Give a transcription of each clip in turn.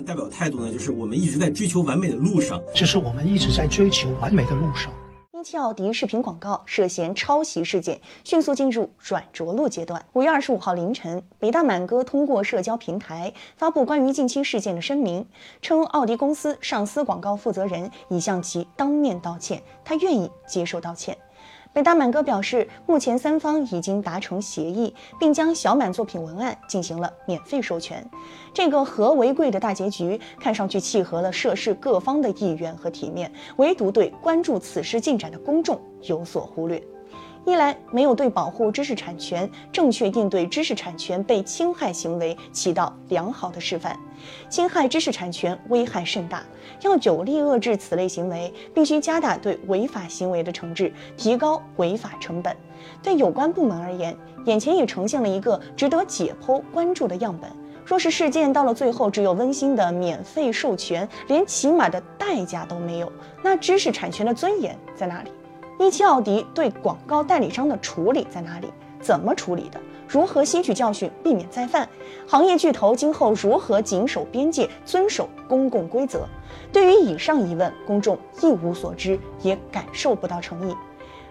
代表态度呢，就是我们一直在追求完美的路上，这是我们一直在追求完美的路上。英汽奥迪视频广告涉嫌抄袭事件迅速进入软着陆阶段。五月二十五号凌晨，北大满哥通过社交平台发布关于近期事件的声明，称奥迪公司上司广告负责人已向其当面道歉，他愿意接受道歉。北大满哥表示，目前三方已经达成协议，并将小满作品文案进行了免费授权。这个和为贵的大结局，看上去契合了涉事各方的意愿和体面，唯独对关注此事进展的公众有所忽略。一来没有对保护知识产权、正确应对知识产权被侵害行为起到良好的示范，侵害知识产权危害甚大，要有力遏制此类行为，必须加大对违法行为的惩治，提高违法成本。对有关部门而言，眼前也呈现了一个值得解剖关注的样本。若是事件到了最后只有温馨的免费授权，连起码的代价都没有，那知识产权的尊严在哪里？一汽奥迪对广告代理商的处理在哪里？怎么处理的？如何吸取教训，避免再犯？行业巨头今后如何谨守边界，遵守公共规则？对于以上疑问，公众一无所知，也感受不到诚意。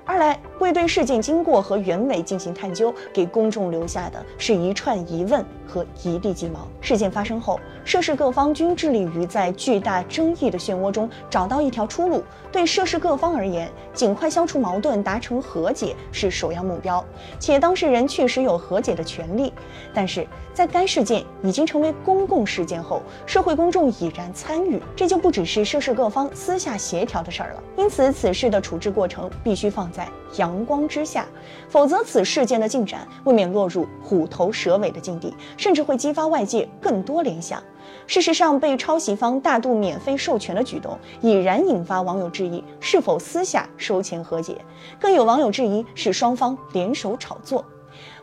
二来，未对事件经过和原委进行探究，给公众留下的是一串疑问和一地鸡毛。事件发生后，涉事各方均致力于在巨大争议的漩涡中找到一条出路。对涉事各方而言，尽快消除矛盾，达成和解是首要目标，且当事人确实有和解的权利。但是在该事件已经成为公共事件后，社会公众已然参与，这就不只是涉事各方私下协调的事儿了。因此，此事的处置过程必须放在。在阳光之下，否则此事件的进展未免落入虎头蛇尾的境地，甚至会激发外界更多联想。事实上，被抄袭方大度免费授权的举动，已然引发网友质疑是否私下收钱和解，更有网友质疑是双方联手炒作。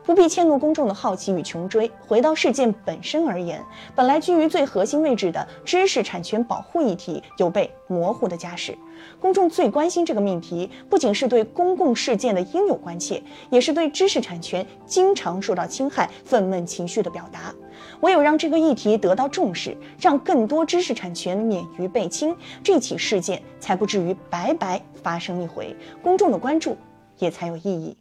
不必迁怒公众的好奇与穷追。回到事件本身而言，本来居于最核心位置的知识产权保护议题有被模糊的架势。公众最关心这个命题，不仅是对公共事件的应有关切，也是对知识产权经常受到侵害愤懑情绪的表达。唯有让这个议题得到重视，让更多知识产权免于被侵，这起事件才不至于白白发生一回，公众的关注也才有意义。